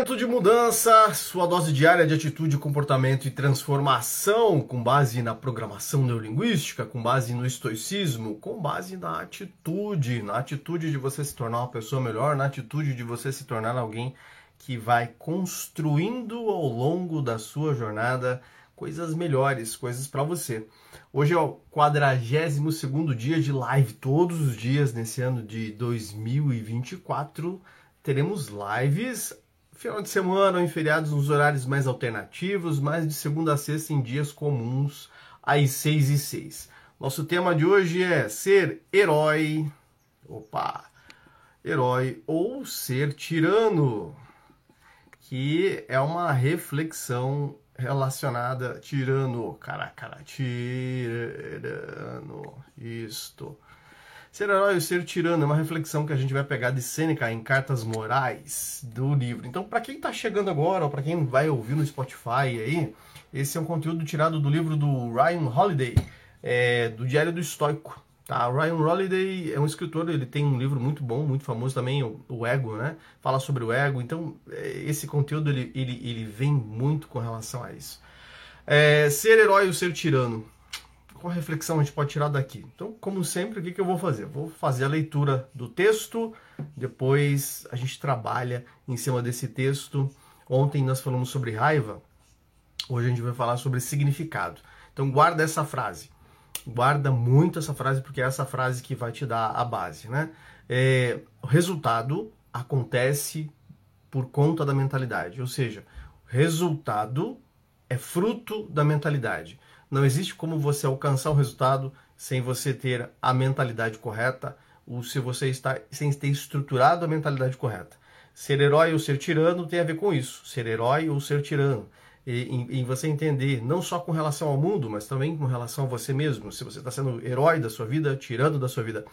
Momento de mudança, sua dose diária de atitude, comportamento e transformação, com base na programação neurolinguística, com base no estoicismo, com base na atitude, na atitude de você se tornar uma pessoa melhor, na atitude de você se tornar alguém que vai construindo ao longo da sua jornada coisas melhores, coisas para você. Hoje é o 42 segundo dia de live, todos os dias nesse ano de 2024 teremos lives final de semana ou em feriados nos horários mais alternativos, mas de segunda a sexta em dias comuns, às 6 e 6. Nosso tema de hoje é ser herói. Opa! Herói ou ser tirano, que é uma reflexão relacionada tirano, cara, cara, tirano, isto Ser herói ou ser tirano é uma reflexão que a gente vai pegar de Sêneca em Cartas Morais do livro. Então, para quem está chegando agora, ou para quem vai ouvir no Spotify aí, esse é um conteúdo tirado do livro do Ryan Holiday, é, do Diário do Estoico. Tá? Ryan Holiday é um escritor, ele tem um livro muito bom, muito famoso também, o, o Ego, né? Fala sobre o ego. Então, é, esse conteúdo ele, ele, ele vem muito com relação a isso. É, ser herói ou ser tirano? Qual reflexão a gente pode tirar daqui? Então, como sempre, o que, que eu vou fazer? Vou fazer a leitura do texto, depois a gente trabalha em cima desse texto. Ontem nós falamos sobre raiva, hoje a gente vai falar sobre significado. Então, guarda essa frase. Guarda muito essa frase, porque é essa frase que vai te dar a base. Né? É, o resultado acontece por conta da mentalidade, ou seja, resultado é fruto da mentalidade. Não existe como você alcançar o resultado sem você ter a mentalidade correta, ou se você está sem ter estruturado a mentalidade correta. Ser herói ou ser tirano tem a ver com isso. Ser herói ou ser tirano. E, em, em você entender, não só com relação ao mundo, mas também com relação a você mesmo. Se você está sendo herói da sua vida, tirando da sua vida.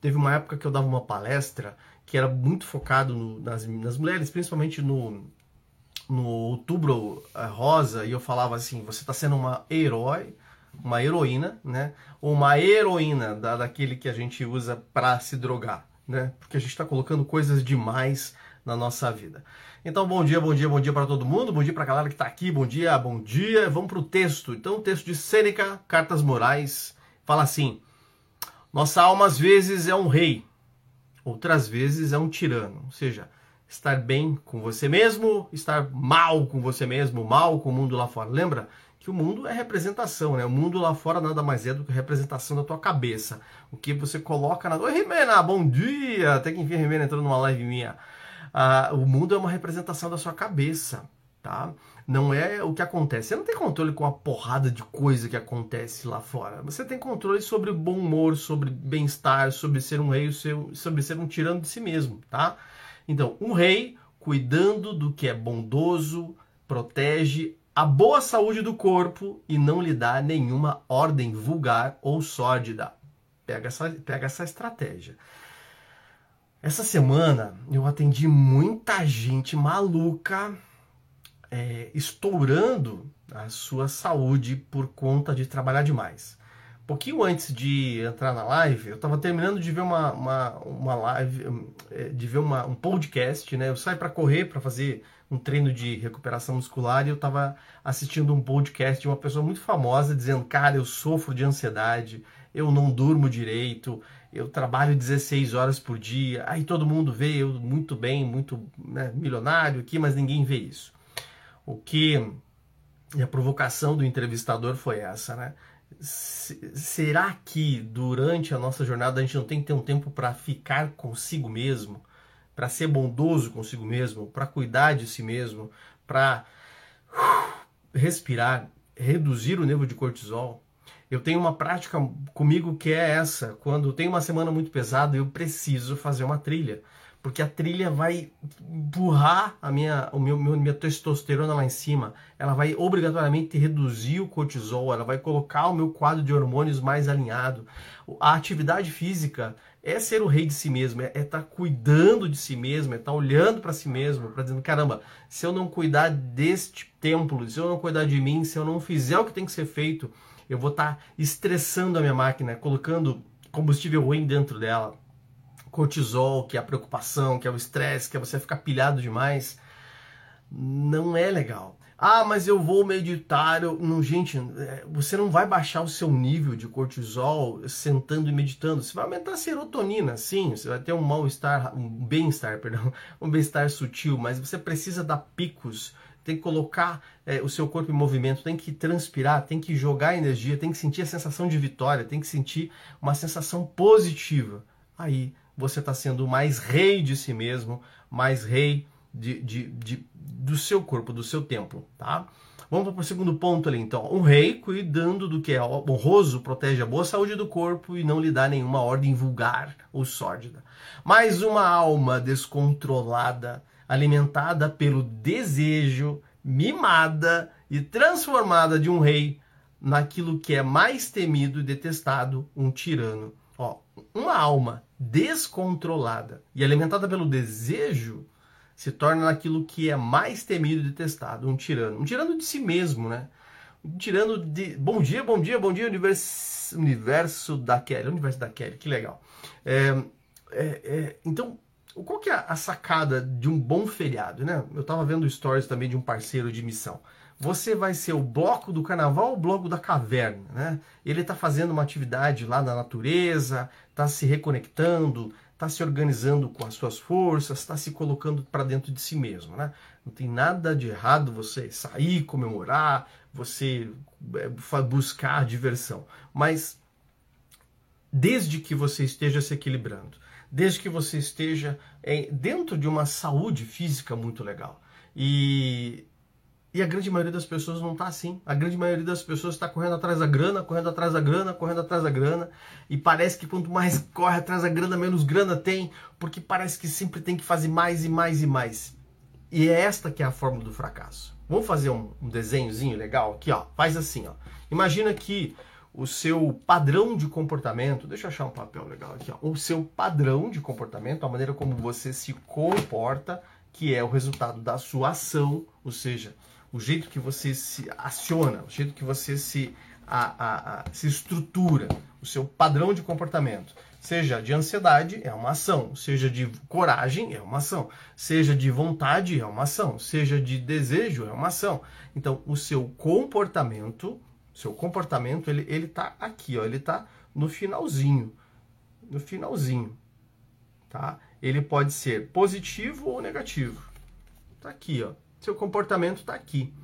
Teve uma época que eu dava uma palestra que era muito focado no, nas, nas mulheres, principalmente no, no outubro eh, rosa e eu falava assim, você está sendo uma herói, uma heroína, né? Ou uma heroína da, daquele que a gente usa para se drogar, né? Porque a gente está colocando coisas demais na nossa vida. Então, bom dia, bom dia, bom dia para todo mundo, bom dia para a galera que está aqui, bom dia, bom dia. Vamos para o texto. Então, o texto de Sêneca, Cartas Morais, fala assim: Nossa alma às vezes é um rei, outras vezes é um tirano. Ou seja, estar bem com você mesmo, estar mal com você mesmo, mal com o mundo lá fora. Lembra que o mundo é representação, né? O mundo lá fora nada mais é do que representação da tua cabeça. O que você coloca na. Oi, Rimena, bom dia! Até que enfim Rimena entrou numa live minha. Ah, o mundo é uma representação da sua cabeça, tá? Não é o que acontece. Você não tem controle com a porrada de coisa que acontece lá fora. Você tem controle sobre bom humor, sobre bem-estar, sobre ser um rei, sobre ser um tirano de si mesmo, tá? Então, um rei cuidando do que é bondoso, protege a boa saúde do corpo e não lhe dá nenhuma ordem vulgar ou sórdida. Pega essa, pega essa estratégia. Essa semana eu atendi muita gente maluca é, estourando a sua saúde por conta de trabalhar demais pouquinho antes de entrar na live, eu estava terminando de ver uma, uma, uma live, é, de ver uma, um podcast, né? Eu saio para correr, para fazer um treino de recuperação muscular e eu estava assistindo um podcast de uma pessoa muito famosa dizendo: Cara, eu sofro de ansiedade, eu não durmo direito, eu trabalho 16 horas por dia. Aí todo mundo vê eu muito bem, muito né, milionário aqui, mas ninguém vê isso. O que. E a provocação do entrevistador foi essa, né? Será que durante a nossa jornada a gente não tem que ter um tempo para ficar consigo mesmo, para ser bondoso consigo mesmo, para cuidar de si mesmo, para uh, respirar, reduzir o nível de cortisol? Eu tenho uma prática comigo que é essa. Quando tem uma semana muito pesada, eu preciso fazer uma trilha porque a trilha vai empurrar a minha, o meu, minha testosterona lá em cima, ela vai obrigatoriamente reduzir o cortisol, ela vai colocar o meu quadro de hormônios mais alinhado. A atividade física é ser o rei de si mesmo, é estar tá cuidando de si mesmo, é estar tá olhando para si mesmo, para dizendo, caramba, se eu não cuidar deste templo, se eu não cuidar de mim, se eu não fizer o que tem que ser feito, eu vou estar tá estressando a minha máquina, colocando combustível ruim dentro dela cortisol, que é a preocupação, que é o estresse, que é você ficar pilhado demais. não é legal. Ah, mas eu vou meditar. Eu... Não, gente, é, você não vai baixar o seu nível de cortisol sentando e meditando. Você vai aumentar a serotonina, sim. Você vai ter um mal-estar, um bem-estar, perdão, um bem-estar sutil, mas você precisa dar picos. Tem que colocar é, o seu corpo em movimento, tem que transpirar, tem que jogar energia, tem que sentir a sensação de vitória, tem que sentir uma sensação positiva. Aí você está sendo mais rei de si mesmo, mais rei de, de, de, do seu corpo, do seu templo, tá? Vamos para o segundo ponto ali, então. Um rei cuidando do que é honroso protege a boa saúde do corpo e não lhe dá nenhuma ordem vulgar ou sórdida. Mas uma alma descontrolada, alimentada pelo desejo, mimada e transformada de um rei naquilo que é mais temido e detestado, um tirano. Uma alma descontrolada e alimentada pelo desejo se torna naquilo que é mais temido e detestado, um tirano. Um tirano de si mesmo, né? Um tirano de. Bom dia, bom dia, bom dia, universo, universo da Kelly. Universo da Kelly, que legal. É, é, é, então, qual que é a sacada de um bom feriado, né? Eu estava vendo stories também de um parceiro de missão. Você vai ser o bloco do carnaval ou o bloco da caverna, né? Ele está fazendo uma atividade lá na natureza, está se reconectando, está se organizando com as suas forças, está se colocando para dentro de si mesmo. Né? Não tem nada de errado você sair, comemorar, você é, buscar diversão. Mas desde que você esteja se equilibrando, desde que você esteja é, dentro de uma saúde física muito legal. E e a grande maioria das pessoas não está assim. A grande maioria das pessoas está correndo atrás da grana, correndo atrás da grana, correndo atrás da grana. E parece que quanto mais corre atrás da grana, menos grana tem, porque parece que sempre tem que fazer mais e mais e mais. E é esta que é a fórmula do fracasso. Vamos fazer um, um desenhozinho legal aqui, ó. Faz assim, ó. Imagina que o seu padrão de comportamento, deixa eu achar um papel legal aqui, ó. O seu padrão de comportamento, a maneira como você se comporta, que é o resultado da sua ação, ou seja, o jeito que você se aciona, o jeito que você se, a, a, a, se estrutura, o seu padrão de comportamento. Seja de ansiedade, é uma ação. Seja de coragem, é uma ação. Seja de vontade, é uma ação. Seja de desejo, é uma ação. Então, o seu comportamento, seu comportamento, ele, ele tá aqui, ó, ele tá no finalzinho. No finalzinho, tá? Ele pode ser positivo ou negativo. Tá aqui, ó seu comportamento está aqui.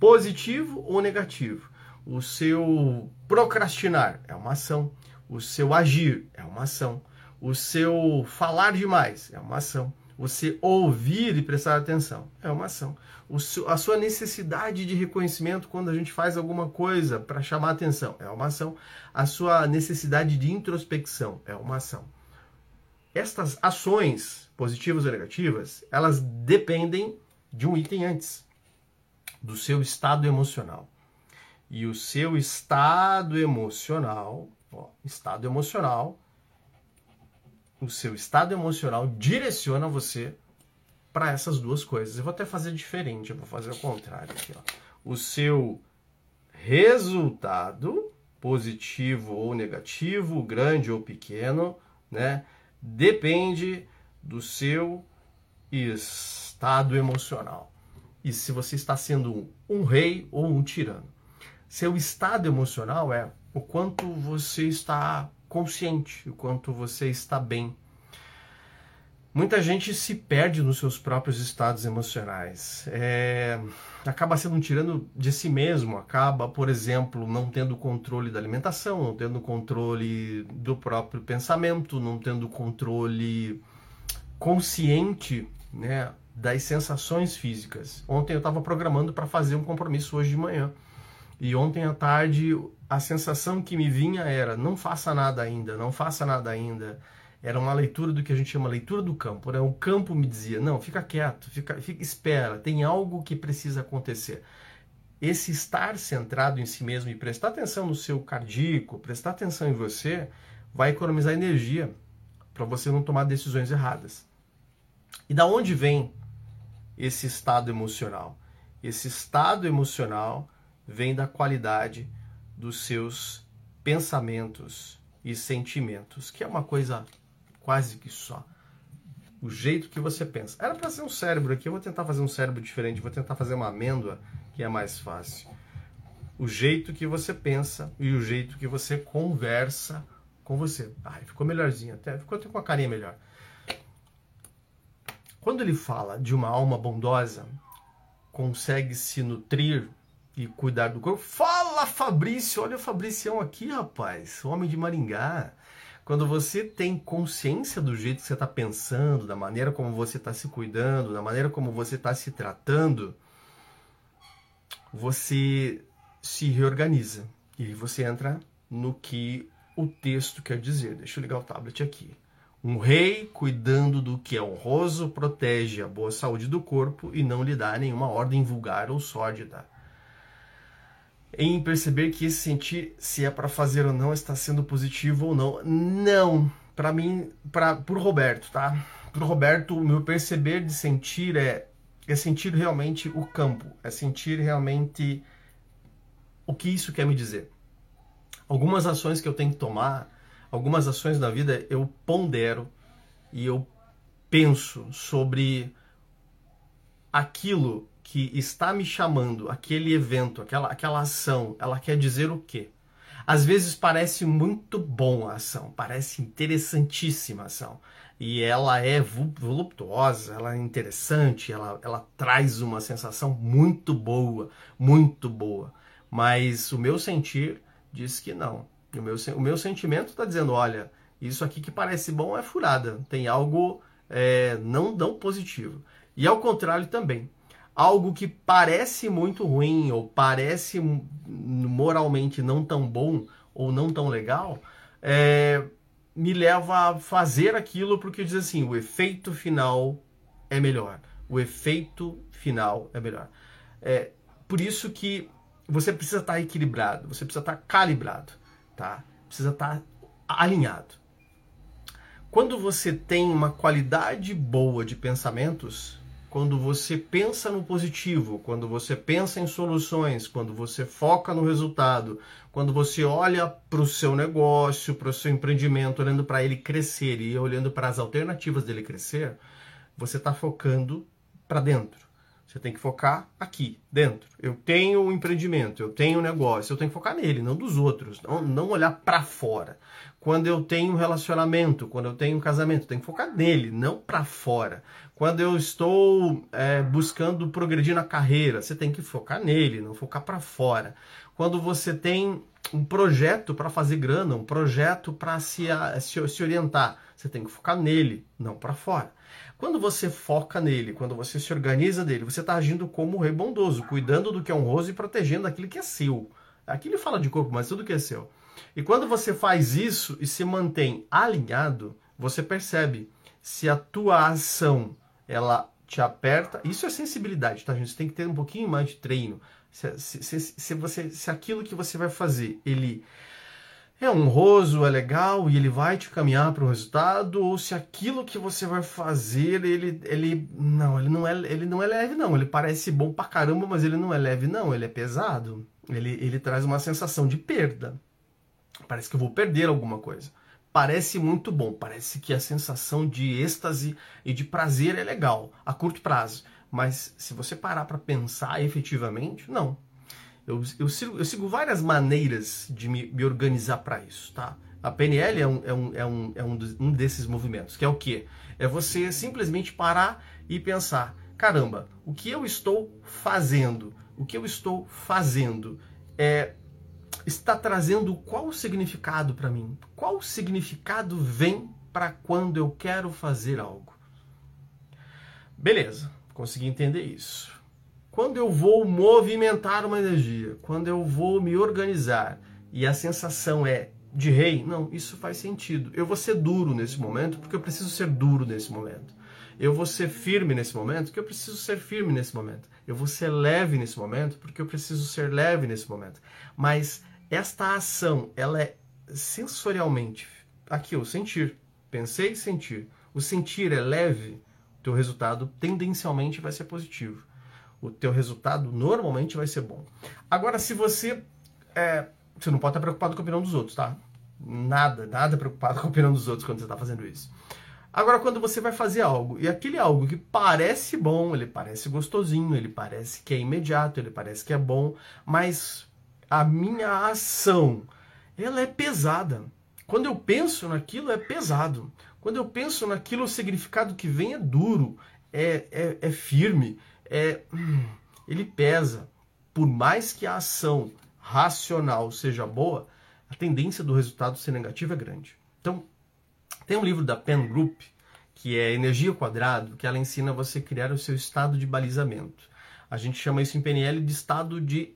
Positivo ou negativo. O seu procrastinar é uma ação. O seu agir é uma ação. O seu falar demais é uma ação. Você ouvir e prestar atenção é uma ação. Seu, a sua necessidade de reconhecimento quando a gente faz alguma coisa para chamar atenção é uma ação. A sua necessidade de introspecção é uma ação. Estas ações, positivas ou negativas, elas dependem de um item antes, do seu estado emocional. E o seu estado emocional, ó, estado emocional, o seu estado emocional direciona você para essas duas coisas. Eu vou até fazer diferente, eu vou fazer o contrário aqui, ó. O seu resultado, positivo ou negativo, grande ou pequeno, né, depende do seu estado estado emocional. E se você está sendo um rei ou um tirano. Seu estado emocional é o quanto você está consciente, o quanto você está bem. Muita gente se perde nos seus próprios estados emocionais. É, acaba sendo um tirano de si mesmo, acaba, por exemplo, não tendo controle da alimentação, não tendo controle do próprio pensamento, não tendo controle consciente né, das sensações físicas. Ontem eu estava programando para fazer um compromisso hoje de manhã. E ontem à tarde a sensação que me vinha era: não faça nada ainda, não faça nada ainda. Era uma leitura do que a gente chama leitura do campo. Né? O campo me dizia: não, fica quieto, fica, fica, espera, tem algo que precisa acontecer. Esse estar centrado em si mesmo e prestar atenção no seu cardíaco, prestar atenção em você, vai economizar energia para você não tomar decisões erradas. E da onde vem esse estado emocional. Esse estado emocional vem da qualidade dos seus pensamentos e sentimentos, que é uma coisa quase que só. O jeito que você pensa. Era para ser um cérebro aqui, eu vou tentar fazer um cérebro diferente, vou tentar fazer uma amêndoa, que é mais fácil. O jeito que você pensa e o jeito que você conversa com você. Ai, ficou melhorzinho, até ficou até com a carinha melhor. Quando ele fala de uma alma bondosa, consegue se nutrir e cuidar do corpo. Fala, Fabrício! Olha o Fabricião aqui, rapaz, homem de Maringá. Quando você tem consciência do jeito que você está pensando, da maneira como você está se cuidando, da maneira como você está se tratando, você se reorganiza e você entra no que o texto quer dizer. Deixa eu ligar o tablet aqui. Um rei, cuidando do que é honroso, protege a boa saúde do corpo e não lhe dá nenhuma ordem vulgar ou sórdida. Em perceber que esse sentir, se é para fazer ou não, está sendo positivo ou não. Não, para mim, para pro Roberto, tá? Pro Roberto, o meu perceber de sentir é é sentir realmente o campo, é sentir realmente o que isso quer me dizer. Algumas ações que eu tenho que tomar algumas ações da vida eu pondero e eu penso sobre aquilo que está me chamando, aquele evento, aquela, aquela ação, ela quer dizer o quê? Às vezes parece muito bom a ação, parece interessantíssima a ação. E ela é voluptuosa, ela é interessante, ela, ela traz uma sensação muito boa, muito boa. Mas o meu sentir diz que não. O meu, o meu sentimento está dizendo: olha, isso aqui que parece bom é furada, tem algo é, não tão positivo. E ao contrário também, algo que parece muito ruim ou parece moralmente não tão bom ou não tão legal, é, me leva a fazer aquilo porque diz assim: o efeito final é melhor. O efeito final é melhor. É por isso que você precisa estar equilibrado, você precisa estar calibrado tá? Precisa estar tá alinhado. Quando você tem uma qualidade boa de pensamentos, quando você pensa no positivo, quando você pensa em soluções, quando você foca no resultado, quando você olha para o seu negócio, para o seu empreendimento, olhando para ele crescer e olhando para as alternativas dele crescer, você está focando para dentro. Você tem que focar aqui, dentro. Eu tenho um empreendimento, eu tenho um negócio, eu tenho que focar nele, não dos outros. Não, não olhar para fora. Quando eu tenho um relacionamento, quando eu tenho um casamento, eu tenho que focar nele, não para fora. Quando eu estou é, buscando progredir na carreira, você tem que focar nele, não focar para fora. Quando você tem um projeto para fazer grana, um projeto para se, se, se orientar, você tem que focar nele, não para fora. Quando você foca nele, quando você se organiza dele, você está agindo como o rei bondoso, cuidando do que é honroso e protegendo aquilo que é seu. Aqui ele fala de corpo, mas tudo que é seu. E quando você faz isso e se mantém alinhado, você percebe se a tua ação ela te aperta. Isso é sensibilidade, tá, gente? Você tem que ter um pouquinho mais de treino. Se, se, se, se, você, se aquilo que você vai fazer, ele é honroso, é legal e ele vai te caminhar para o resultado, ou se aquilo que você vai fazer, ele, ele não, ele não é, ele não é leve não, ele parece bom pra caramba, mas ele não é leve não, ele é pesado. Ele, ele traz uma sensação de perda. Parece que eu vou perder alguma coisa. Parece muito bom, parece que a sensação de êxtase e de prazer é legal a curto prazo, mas se você parar para pensar efetivamente, não, eu, eu, sigo, eu sigo várias maneiras de me, me organizar para isso, tá? A PNL é, um, é, um, é, um, é um, um desses movimentos, que é o quê? É você simplesmente parar e pensar, caramba, o que eu estou fazendo? O que eu estou fazendo é, está trazendo qual significado para mim? Qual significado vem para quando eu quero fazer algo? Beleza, consegui entender isso. Quando eu vou movimentar uma energia, quando eu vou me organizar e a sensação é de rei, não, isso faz sentido. Eu vou ser duro nesse momento porque eu preciso ser duro nesse momento. Eu vou ser firme nesse momento porque eu preciso ser firme nesse momento. Eu vou ser leve nesse momento porque eu preciso ser leve nesse momento. Mas esta ação, ela é sensorialmente aqui, o sentir. Pensei sentir. O sentir é leve, teu resultado tendencialmente vai ser positivo o teu resultado normalmente vai ser bom. Agora, se você é, você não pode estar preocupado com a opinião dos outros, tá? Nada, nada preocupado com a opinião dos outros quando você está fazendo isso. Agora, quando você vai fazer algo, e aquele algo que parece bom, ele parece gostosinho, ele parece que é imediato, ele parece que é bom, mas a minha ação, ela é pesada. Quando eu penso naquilo, é pesado. Quando eu penso naquilo, o significado que vem é duro, é, é, é firme, é, ele pesa. Por mais que a ação racional seja boa, a tendência do resultado ser negativo é grande. Então, tem um livro da Penn Group, que é Energia Quadrado, que ela ensina você criar o seu estado de balizamento. A gente chama isso em PNL de estado de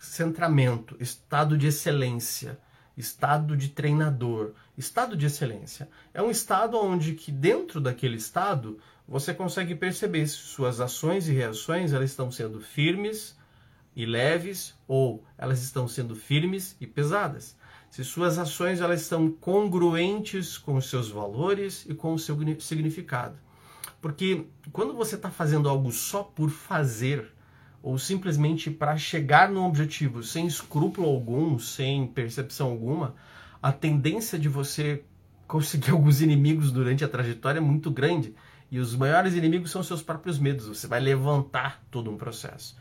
centramento, estado de excelência, estado de treinador, estado de excelência. É um estado onde que dentro daquele estado você consegue perceber se suas ações e reações elas estão sendo firmes e leves ou elas estão sendo firmes e pesadas se suas ações elas estão congruentes com os seus valores e com o seu significado. Porque quando você está fazendo algo só por fazer, ou simplesmente para chegar no objetivo sem escrúpulo algum, sem percepção alguma, a tendência de você conseguir alguns inimigos durante a trajetória é muito grande. E os maiores inimigos são seus próprios medos. Você vai levantar todo um processo.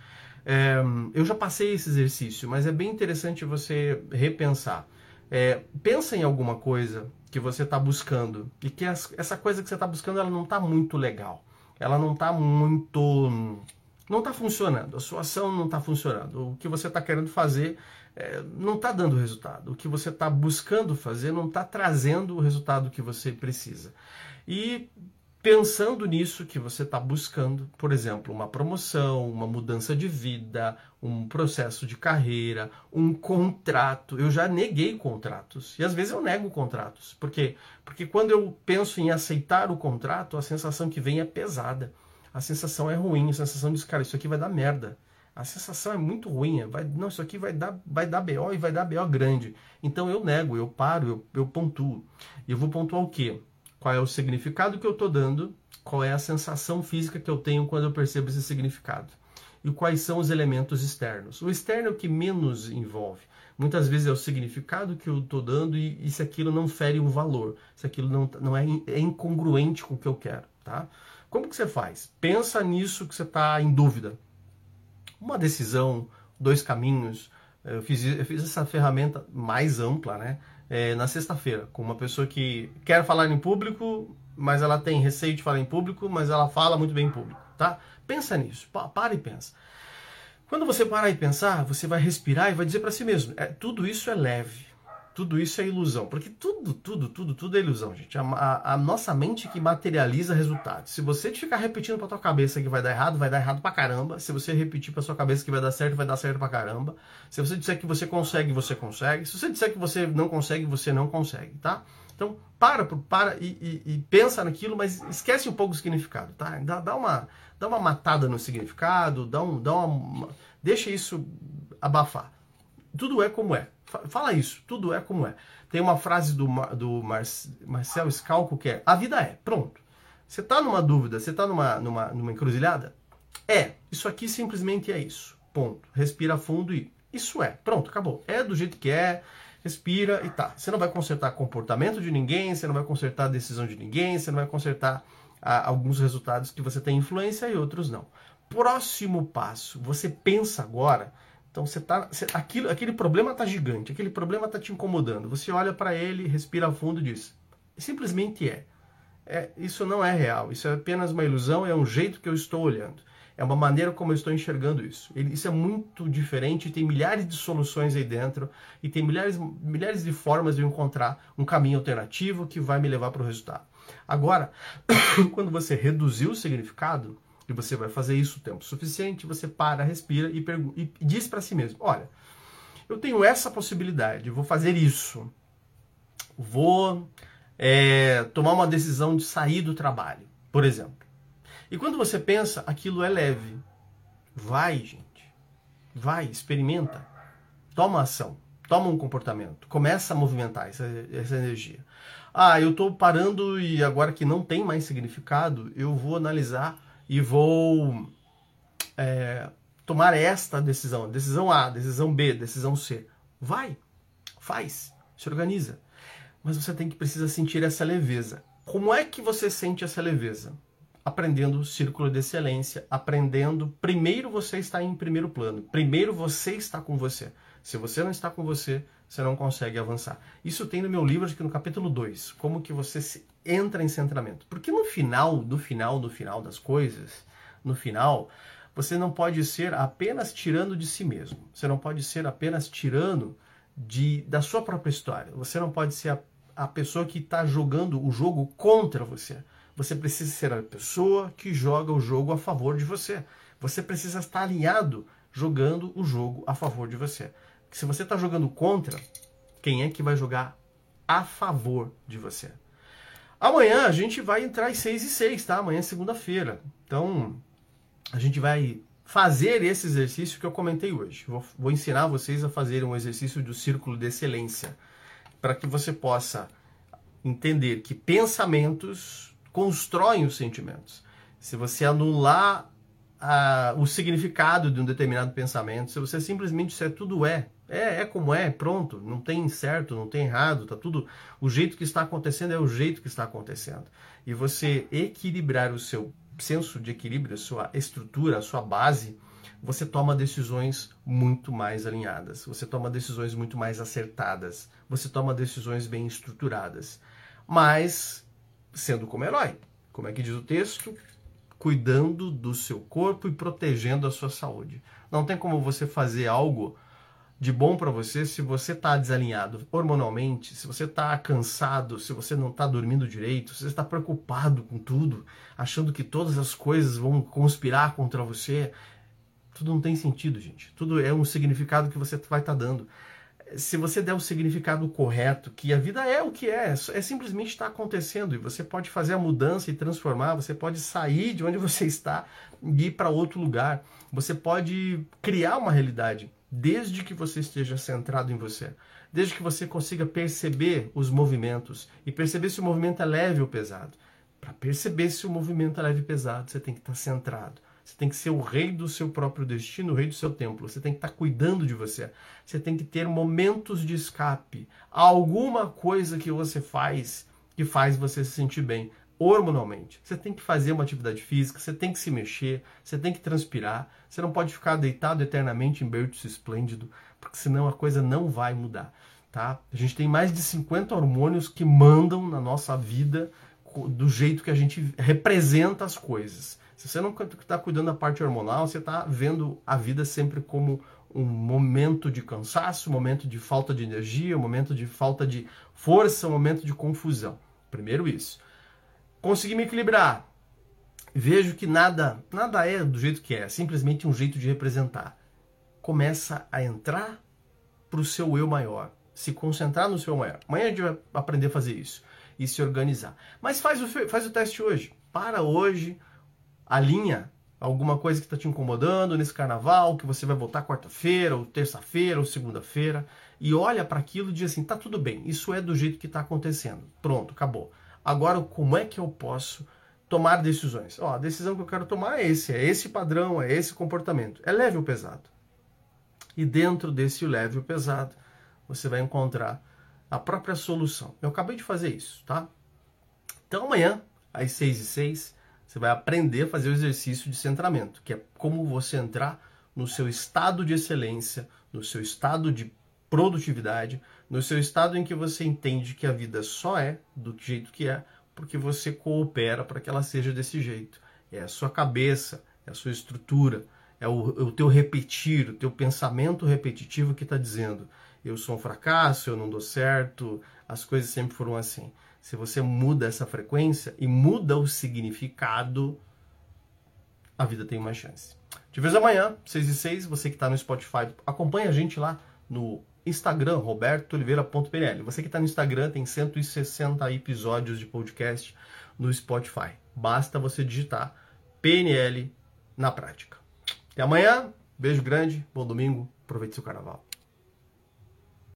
É, eu já passei esse exercício, mas é bem interessante você repensar. É, pensa em alguma coisa que você está buscando e que essa coisa que você está buscando ela não está muito legal. Ela não está muito. não está funcionando. A sua ação não está funcionando. O que você está querendo fazer é, não está dando resultado. O que você está buscando fazer não está trazendo o resultado que você precisa. E pensando nisso que você está buscando, por exemplo, uma promoção, uma mudança de vida, um processo de carreira, um contrato. Eu já neguei contratos e às vezes eu nego contratos. Por quê? Porque quando eu penso em aceitar o contrato, a sensação que vem é pesada. A sensação é ruim, a sensação de, cara, isso aqui vai dar merda. A sensação é muito ruim, vai, não, isso aqui vai dar, vai dar BO e vai dar BO grande. Então eu nego, eu paro, eu, eu pontuo. E eu vou pontuar o quê? Qual é o significado que eu estou dando, qual é a sensação física que eu tenho quando eu percebo esse significado e quais são os elementos externos. O externo é o que menos envolve. Muitas vezes é o significado que eu estou dando e, e, se aquilo não fere um valor, se aquilo não, não é, é incongruente com o que eu quero. Tá? Como que você faz? Pensa nisso que você está em dúvida. Uma decisão, dois caminhos. Eu fiz, eu fiz essa ferramenta mais ampla, né? É, na sexta-feira com uma pessoa que quer falar em público, mas ela tem receio de falar em público, mas ela fala muito bem em público, tá? Pensa nisso, para e pensa. Quando você parar e pensar, você vai respirar e vai dizer para si mesmo: é, tudo isso é leve tudo isso é ilusão. Porque tudo, tudo, tudo, tudo é ilusão, gente. A, a, a nossa mente que materializa resultados. Se você ficar repetindo pra tua cabeça que vai dar errado, vai dar errado pra caramba. Se você repetir pra sua cabeça que vai dar certo, vai dar certo pra caramba. Se você disser que você consegue, você consegue. Se você disser que você não consegue, você não consegue, tá? Então, para, para e, e, e pensa naquilo, mas esquece um pouco o significado, tá? Dá, dá, uma, dá uma matada no significado, dá, um, dá uma, deixa isso abafar. Tudo é como é. Fala isso, tudo é como é. Tem uma frase do, do Mar, Marcel Scalco que é: a vida é, pronto. Você está numa dúvida, você está numa, numa, numa encruzilhada? É, isso aqui simplesmente é isso. Ponto. Respira fundo e isso é, pronto, acabou. É do jeito que é, respira e tá. Você não vai consertar comportamento de ninguém, você não vai consertar decisão de ninguém, você não vai consertar alguns resultados que você tem influência e outros não. Próximo passo, você pensa agora então você tá, você, aquilo, aquele problema tá gigante, aquele problema tá te incomodando. Você olha para ele, respira fundo e diz: simplesmente é. é. Isso não é real. Isso é apenas uma ilusão. É um jeito que eu estou olhando. É uma maneira como eu estou enxergando isso. Ele, isso é muito diferente. Tem milhares de soluções aí dentro e tem milhares, milhares de formas de eu encontrar um caminho alternativo que vai me levar para o resultado. Agora, quando você reduzir o significado, e você vai fazer isso o tempo suficiente, você para, respira e, e diz para si mesmo: olha, eu tenho essa possibilidade, vou fazer isso, vou é, tomar uma decisão de sair do trabalho, por exemplo. E quando você pensa, aquilo é leve. Vai, gente. Vai, experimenta. Toma ação. Toma um comportamento. Começa a movimentar essa, essa energia. Ah, eu estou parando e agora que não tem mais significado, eu vou analisar e vou é, tomar esta decisão, decisão A, decisão B, decisão C. Vai, faz, se organiza. Mas você tem que precisa sentir essa leveza. Como é que você sente essa leveza? Aprendendo o círculo de excelência, aprendendo. Primeiro você está em primeiro plano, primeiro você está com você. Se você não está com você, você não consegue avançar. Isso tem no meu livro, aqui no capítulo 2, como que você entra em centramento. Porque no final, no final, no final das coisas, no final, você não pode ser apenas tirando de si mesmo. Você não pode ser apenas tirando de, da sua própria história. Você não pode ser a, a pessoa que está jogando o jogo contra você. Você precisa ser a pessoa que joga o jogo a favor de você. Você precisa estar alinhado jogando o jogo a favor de você. Se você está jogando contra, quem é que vai jogar a favor de você? Amanhã a gente vai entrar às 6 e 6, tá? Amanhã é segunda-feira. Então, a gente vai fazer esse exercício que eu comentei hoje. Vou, vou ensinar vocês a fazer um exercício do círculo de excelência, para que você possa entender que pensamentos constroem os sentimentos. Se você anular a, o significado de um determinado pensamento, se você simplesmente disser tudo é, é, é como é, pronto, não tem certo, não tem errado, tá tudo. O jeito que está acontecendo é o jeito que está acontecendo. E você equilibrar o seu senso de equilíbrio, a sua estrutura, a sua base, você toma decisões muito mais alinhadas, você toma decisões muito mais acertadas, você toma decisões bem estruturadas. Mas sendo como herói. Como é que diz o texto? cuidando do seu corpo e protegendo a sua saúde. Não tem como você fazer algo de bom para você se você está desalinhado hormonalmente, se você está cansado, se você não está dormindo direito, se você está preocupado com tudo, achando que todas as coisas vão conspirar contra você. Tudo não tem sentido, gente. Tudo é um significado que você vai estar tá dando se você der o significado correto, que a vida é o que é, é simplesmente está acontecendo e você pode fazer a mudança e transformar, você pode sair de onde você está e ir para outro lugar, você pode criar uma realidade, desde que você esteja centrado em você, desde que você consiga perceber os movimentos e perceber se o movimento é leve ou pesado. Para perceber se o movimento é leve ou pesado, você tem que estar centrado. Você tem que ser o rei do seu próprio destino, o rei do seu templo. Você tem que estar cuidando de você. Você tem que ter momentos de escape. Alguma coisa que você faz que faz você se sentir bem hormonalmente. Você tem que fazer uma atividade física, você tem que se mexer, você tem que transpirar. Você não pode ficar deitado eternamente em berço esplêndido, porque senão a coisa não vai mudar. Tá? A gente tem mais de 50 hormônios que mandam na nossa vida do jeito que a gente representa as coisas. Se você não está cuidando da parte hormonal, você está vendo a vida sempre como um momento de cansaço, um momento de falta de energia, um momento de falta de força, um momento de confusão. Primeiro isso. Consegui me equilibrar. Vejo que nada, nada é do jeito que é, é simplesmente um jeito de representar. Começa a entrar para o seu eu maior, se concentrar no seu maior. Amanhã a gente vai aprender a fazer isso e se organizar. Mas faz o, faz o teste hoje. Para hoje, alinha alguma coisa que está te incomodando nesse carnaval, que você vai voltar quarta-feira, ou terça-feira, ou segunda-feira, e olha para aquilo e diz assim: tá tudo bem, isso é do jeito que está acontecendo. Pronto, acabou. Agora, como é que eu posso tomar decisões? Ó, a decisão que eu quero tomar é esse, é esse padrão, é esse comportamento. É leve ou pesado? E dentro desse leve ou pesado, você vai encontrar a própria solução. Eu acabei de fazer isso, tá? Então amanhã, às 6 e 6 você vai aprender a fazer o exercício de centramento, que é como você entrar no seu estado de excelência, no seu estado de produtividade, no seu estado em que você entende que a vida só é do jeito que é, porque você coopera para que ela seja desse jeito. É a sua cabeça, é a sua estrutura, é o, é o teu repetir, o teu pensamento repetitivo que está dizendo: eu sou um fracasso, eu não dou certo, as coisas sempre foram assim. Se você muda essa frequência e muda o significado, a vida tem uma chance. Te vejo amanhã, 6 e 6. Você que está no Spotify, acompanha a gente lá no Instagram, robertooliveira.pnl. Você que está no Instagram, tem 160 episódios de podcast no Spotify. Basta você digitar PNL na prática. Até amanhã, beijo grande, bom domingo, aproveite seu carnaval.